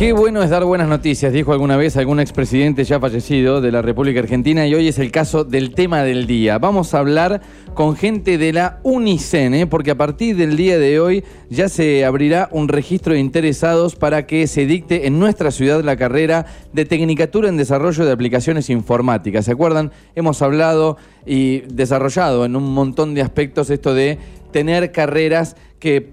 Qué bueno es dar buenas noticias, dijo alguna vez algún expresidente ya fallecido de la República Argentina y hoy es el caso del tema del día. Vamos a hablar con gente de la UNICEN, ¿eh? porque a partir del día de hoy ya se abrirá un registro de interesados para que se dicte en nuestra ciudad la carrera de Tecnicatura en Desarrollo de Aplicaciones Informáticas. ¿Se acuerdan? Hemos hablado y desarrollado en un montón de aspectos esto de tener carreras que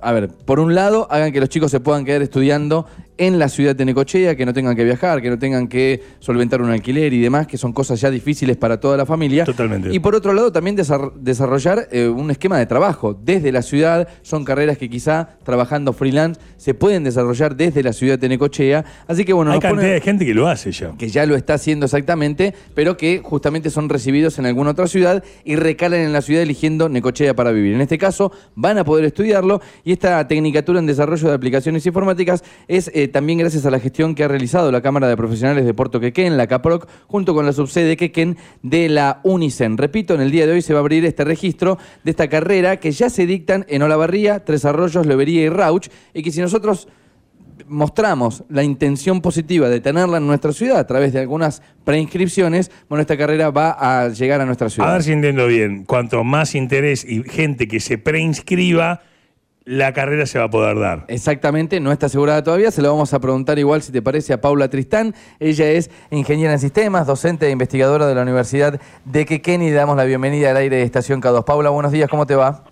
a ver, por un lado, hagan que los chicos se puedan quedar estudiando en la ciudad de Necochea, que no tengan que viajar, que no tengan que solventar un alquiler y demás, que son cosas ya difíciles para toda la familia. Totalmente. Y por otro lado, también desarrollar eh, un esquema de trabajo desde la ciudad. Son carreras que quizá trabajando freelance se pueden desarrollar desde la ciudad de Necochea. Así que bueno, hay cantidad de gente que lo hace ya. Que ya lo está haciendo exactamente, pero que justamente son recibidos en alguna otra ciudad y recalan en la ciudad eligiendo Necochea para vivir. En este caso, van a poder estudiarlo y esta Tecnicatura en Desarrollo de Aplicaciones Informáticas es eh, también gracias a la gestión que ha realizado la Cámara de Profesionales de Puerto Quequén, la CAPROC, junto con la subsede Quequén de la UNICEN. Repito, en el día de hoy se va a abrir este registro de esta carrera que ya se dictan en Olavarría, Tres Arroyos, Lobería y Rauch, y que si nosotros mostramos la intención positiva de tenerla en nuestra ciudad a través de algunas preinscripciones, bueno, esta carrera va a llegar a nuestra ciudad. A ver si entiendo bien, cuanto más interés y gente que se preinscriba, la carrera se va a poder dar. Exactamente, no está asegurada todavía, se lo vamos a preguntar igual si te parece a Paula Tristán. Ella es ingeniera en sistemas, docente e investigadora de la Universidad de Quequén y damos la bienvenida al aire de Estación K2. Paula, buenos días, ¿cómo te va?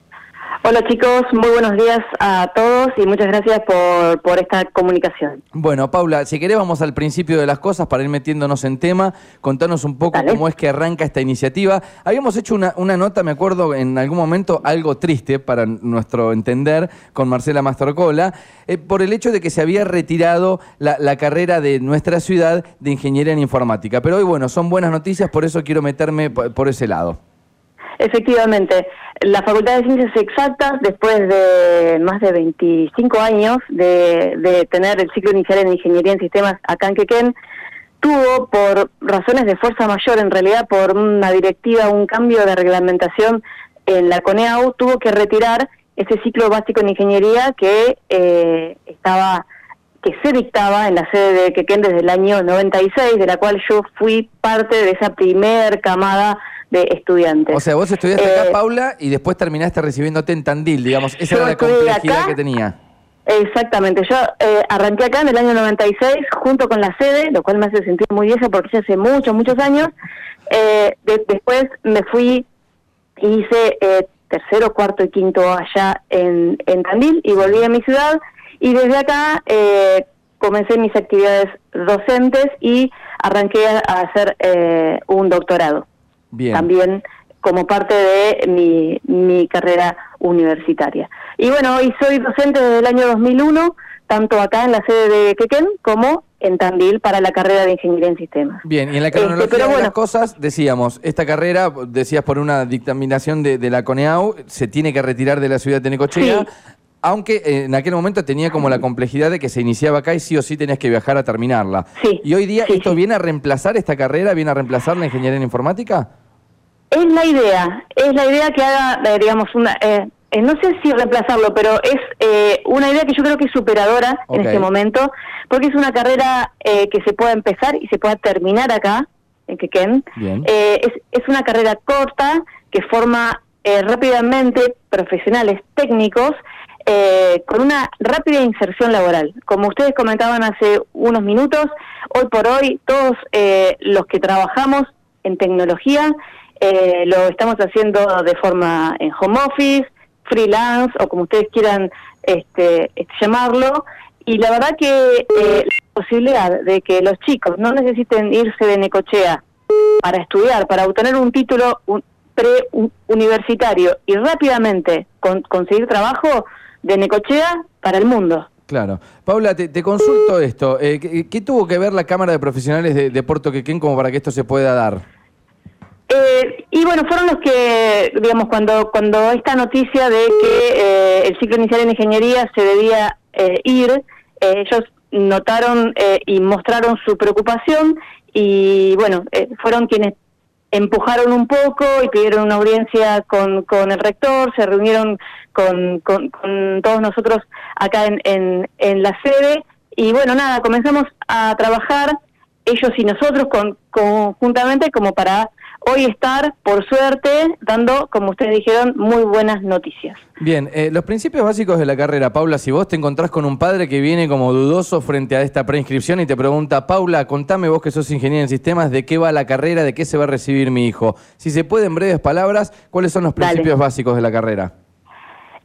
Hola chicos, muy buenos días a todos y muchas gracias por, por, esta comunicación. Bueno, Paula, si querés vamos al principio de las cosas para ir metiéndonos en tema, contanos un poco cómo es que arranca esta iniciativa. Habíamos hecho una, una, nota, me acuerdo, en algún momento algo triste para nuestro entender con Marcela Mastorcola, eh, por el hecho de que se había retirado la, la carrera de nuestra ciudad de Ingeniería en Informática. Pero hoy, bueno, son buenas noticias, por eso quiero meterme por ese lado. Efectivamente, la Facultad de Ciencias Exactas, después de más de 25 años de, tener el ciclo inicial en Ingeniería en Sistemas acá en tuvo por razones de fuerza mayor, en realidad por una directiva, un cambio de reglamentación en la CONEAU, tuvo que retirar ese ciclo básico en ingeniería que eh, estaba que se dictaba en la sede de Quequén desde el año 96, de la cual yo fui parte de esa primer camada de estudiantes. O sea, vos estudiaste acá, eh, Paula, y después terminaste recibiéndote en Tandil, digamos. Esa era la complejidad que tenía. Exactamente, yo eh, arranqué acá en el año 96 junto con la sede, lo cual me hace sentir muy vieja porque ya hace muchos, muchos años. Eh, después me fui y hice eh, tercero, cuarto y quinto allá en, en Tandil y volví a mi ciudad y desde acá comencé mis actividades docentes y arranqué a hacer un doctorado. También como parte de mi, mi carrera universitaria. Y bueno, hoy soy docente desde el año 2001, tanto acá en la sede de Quequén como en Tandil para la carrera de Ingeniería en Sistemas. Bien, y en la este, cronología de las cosas, decíamos, esta carrera, decías por una dictaminación de, de la CONEAU, se tiene que retirar de la ciudad de Necochea, aunque eh, en aquel momento tenía como la complejidad de que se iniciaba acá y sí o sí tenías que viajar a terminarla. Sí, y hoy día, ¿esto viene a reemplazar esta carrera? ¿Viene a reemplazar la ingeniería en informática? Es la idea, es la idea que haga, eh, digamos, una... Eh, no sé si reemplazarlo, pero es una idea que yo creo que es superadora en este momento, porque es una carrera que se pueda empezar y se pueda terminar acá, en Quequén. es, es una carrera corta que forma rápidamente profesionales técnicos eh, con una rápida inserción laboral. Como ustedes comentaban hace unos minutos, hoy por hoy todos eh, los que trabajamos en tecnología eh, lo estamos haciendo de forma en home office, freelance o como ustedes quieran este, este llamarlo. Y la verdad que la posibilidad de que los chicos no necesiten irse de Necochea para estudiar, para obtener un título pre-universitario y rápidamente conseguir trabajo, de Necochea para el mundo. Claro. Paula, te, consulto esto. Eh, ¿qué, tuvo que ver la Cámara de Profesionales de, Puerto Quequén como para que esto se pueda dar? Eh, y bueno, fueron los que, digamos, cuando, cuando esta noticia de que eh, el ciclo inicial en ingeniería se debía ir, ellos notaron eh, y mostraron su preocupación y bueno, eh, fueron quienes empujaron un poco y pidieron una audiencia con, con el rector, se reunieron con, todos nosotros acá en, en, en, la sede. Y bueno, nada, comenzamos a trabajar ellos y nosotros con, conjuntamente como para hoy estar, por suerte, dando, como ustedes dijeron, muy buenas noticias. Bien, eh, los principios básicos de la carrera, Paula, si vos te encontrás con un padre que viene como dudoso frente a esta preinscripción y te pregunta, Paula, contame vos que sos ingeniero en sistemas, de qué va la carrera, de qué se va a recibir mi hijo. Si se puede, en breves palabras, ¿cuáles son los principios básicos de la carrera?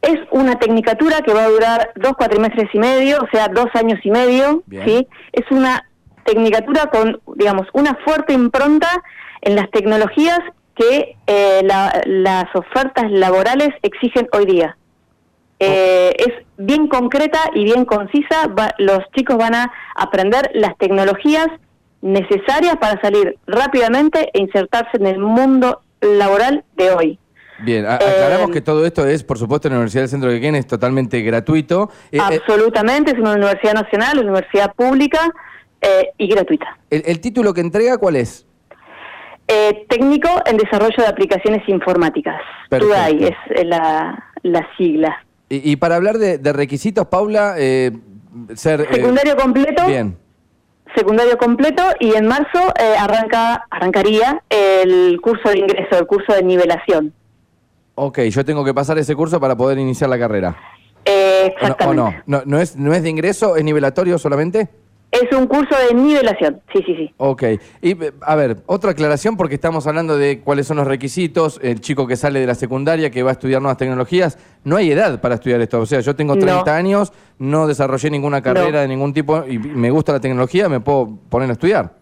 Es una tecnicatura que va a durar dos cuatrimestres y medio, o sea, dos años y medio, ¿sí? Es una tecnicatura con, digamos, una fuerte impronta en las tecnologías que eh, las ofertas laborales exigen hoy día. Eh, es bien concreta y bien concisa. los chicos van a aprender las tecnologías necesarias para salir rápidamente e insertarse en el mundo laboral de hoy. Bien, aclaramos eh, que todo esto es, por supuesto, en la Universidad del Centro de Quien es totalmente gratuito. absolutamente, es una universidad nacional, una universidad pública y gratuita. ¿El título que entrega cuál es? Eh, técnico en desarrollo de aplicaciones informáticas. TUDAI es la, sigla. Y, para hablar de, requisitos, Paula, eh, ser... Eh, Secundario completo. Bien. Secundario completo y en marzo arranca arrancaría el curso de ingreso, el curso de nivelación. Ok, yo tengo que pasar ese curso para poder iniciar la carrera. exactamente. no, no? no? es, ¿No es de ingreso? ¿Es nivelatorio solamente? Es un curso de nivelación, sí, sí, sí. Ok. Y a ver, otra aclaración porque estamos hablando de cuáles son los requisitos. El chico que sale de la secundaria, que va a estudiar nuevas tecnologías, no hay edad para estudiar esto. O sea, yo tengo 30 años, no desarrollé ninguna carrera de ningún tipo y me gusta la tecnología, me puedo poner a estudiar.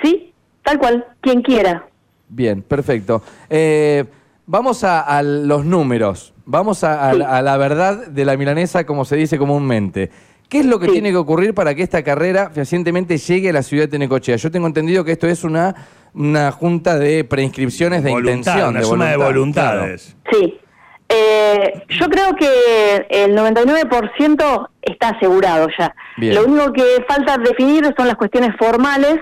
Sí, tal cual, quien quiera. Bien, perfecto. Eh, vamos a, los números, vamos a la verdad de la milanesa, como se dice comúnmente. ¿Qué es lo que tiene que ocurrir para que esta carrera fehacientemente llegue a la ciudad de Necochea? Yo tengo entendido que esto es una, una junta de preinscripciones de intención. Una de suma de voluntades. Sí. Eh, yo creo que el 99% está asegurado ya. Lo único que falta definir son las cuestiones formales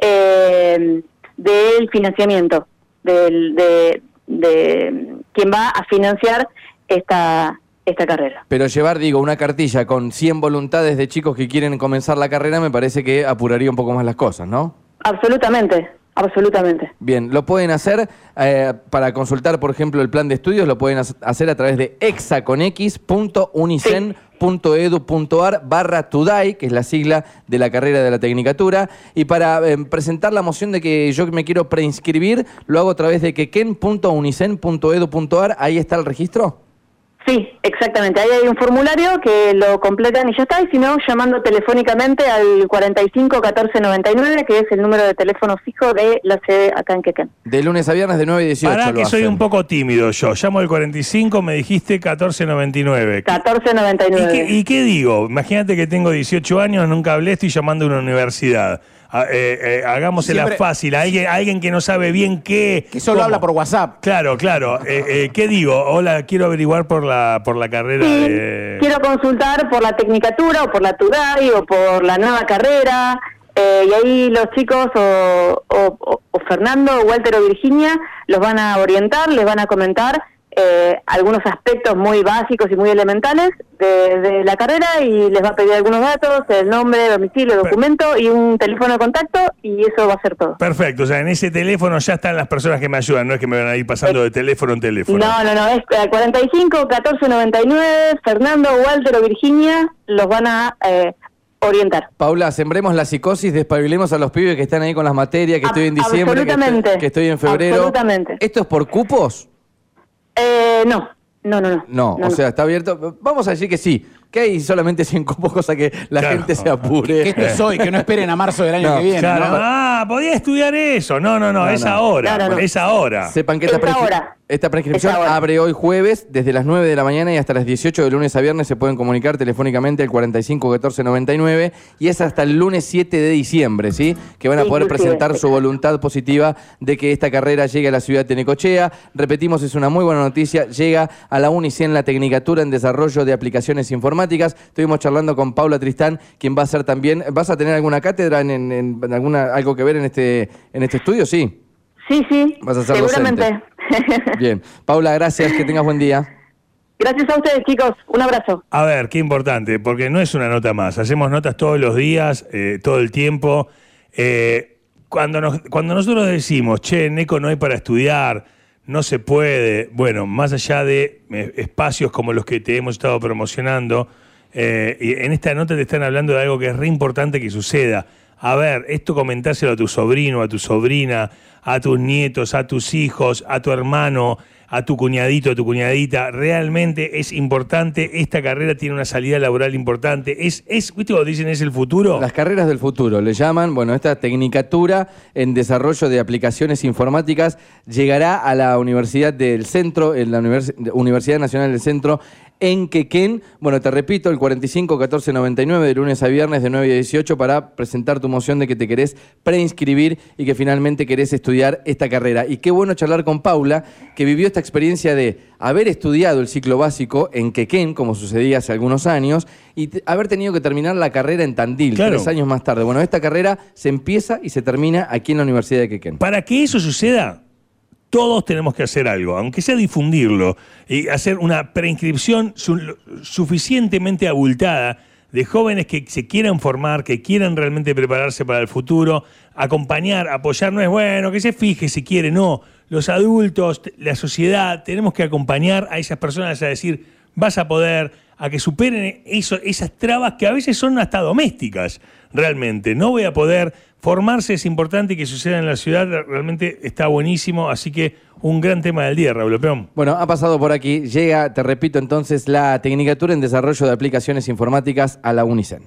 eh, del financiamiento, del, de, de quién va a financiar esta, esta carrera. Pero llevar, digo, una cartilla con 100 voluntades de chicos que quieren comenzar la carrera me parece que apuraría un poco más las cosas, ¿no? Absolutamente, absolutamente. Bien, lo pueden hacer eh, para consultar, por ejemplo, el plan de estudios, lo pueden hacer a través de exaconex.unicen.edu.ar barra Tudai, que es la sigla de la carrera de la Tecnicatura. Y para eh, presentar la moción de que yo me quiero preinscribir, lo hago a través de quequen.unicen.edu.ar. Ahí está el registro. Sí, exactamente. Ahí hay un formulario que lo completan y ya está, y si no, llamando telefónicamente al 45 14 99, que es el número de teléfono fijo de la sede acá en Quequén. De lunes a viernes de 9 a 18. Para que soy un poco tímido yo. Llamo al 45, me dijiste 1499. 1499. ¿Y ¿Y qué digo? Imagínate que tengo 18 años, nunca hablé, estoy llamando a una universidad. Ah, eh, eh, hagámosela fácil. Alguien, alguien que no sabe bien qué. Que solo habla por WhatsApp. Claro, claro. Eh, ¿Qué digo? Hola, quiero averiguar por la, por la carrera de. Quiero consultar por la tecnicatura o por la TUDAI o por la nueva carrera. y ahí los chicos o, o Fernando, o Walter o Virginia los van a orientar, les van a comentar eh, algunos aspectos muy básicos y muy elementales de, la carrera y les va a pedir algunos datos, el nombre, domicilio, documento y un teléfono de contacto y eso va a ser todo. Perfecto, o sea, en ese teléfono ya están las personas que me ayudan, no es que me van a ir pasando de teléfono en teléfono. No, no, no, es 45 14 99, Fernando, Walter o Virginia los van a... Eh, orientar. Paula, sembremos la psicosis, despabilemos a los pibes que están ahí con las materias, que estoy en diciembre, que que estoy en febrero. Absolutamente. ¿Esto es por cupos? Eh, no. No, no, no. No, o sea, está abierto. Vamos a decir que sí, que hay solamente 100 cupos, cosa que la gente se apure. Que esto es hoy, que no esperen a marzo del año que viene. Ah, podía estudiar eso. No, no, no, es ahora. Es ahora. Sepan que esta, Esta prescripción abre hoy jueves desde las 9 de la mañana y hasta las 18 de lunes a viernes se pueden comunicar telefónicamente al 45 14 99 y es hasta el lunes 7 de diciembre, ¿sí? Que van a poder presentar su voluntad positiva de que esta carrera llegue a la ciudad de Necochea. Repetimos, es una muy buena noticia, llega a la UNICEN la Tecnicatura en Desarrollo de Aplicaciones Informáticas. Estuvimos charlando con Paula Tristán, quien va a ser también, ¿vas a tener alguna cátedra en, alguna algo que ver en este en este estudio? Sí. Sí, sí. Vas a ser seguramente. Bien. Paula, gracias, que tengas buen día. Gracias a ustedes, chicos. Un abrazo. A ver, qué importante, porque no es una nota más. Hacemos notas todos los días, eh, todo el tiempo. Eh, cuando, nos, cuando nosotros decimos, che, Neco no hay para estudiar, no se puede, bueno, más allá de eh, espacios como los que te hemos estado promocionando, y en esta nota te están hablando de algo que es re importante que suceda. A ver, esto comentárselo a tu sobrino, a tu sobrina, a tus nietos, a tus hijos, a tu hermano, a tu cuñadito, a tu cuñadita. Realmente es importante. Esta carrera tiene una salida laboral importante. Es, es ¿viste dicen es el futuro? Las carreras del futuro le llaman. Bueno, esta tecnicatura en desarrollo de aplicaciones informáticas llegará a la Universidad del Centro, en la Universidad Nacional del Centro, en Quequén. Bueno, te repito, el 45 14 99 de lunes a viernes de 9 a 18 para presentar tu moción de que te querés preinscribir y que finalmente querés estudiar esta carrera. Y qué bueno charlar con Paula, que vivió esta experiencia de haber estudiado el ciclo básico en Quequén, como sucedía hace algunos años, y haber tenido que terminar la carrera en Tandil, tres años más tarde. Bueno, esta carrera se empieza y se termina aquí en la Universidad de Quequén. Para que eso suceda, todos tenemos que hacer algo, aunque sea difundirlo y hacer una preinscripción suficientemente abultada de jóvenes que se quieran formar, que quieran realmente prepararse para el futuro, acompañar, apoyar, no es bueno, que se fije si quiere, no. Los adultos, la sociedad, tenemos que acompañar a esas personas a decir, vas a poder, a que superen eso, esas trabas que a veces son hasta domésticas, realmente. No voy a poder, formarse es importante que suceda en la ciudad realmente está buenísimo, así que un gran tema del día, Raúl Peón. Bueno, ha pasado por aquí, llega, te repito entonces, la Tecnicatura en Desarrollo de Aplicaciones Informáticas a la UNICEN.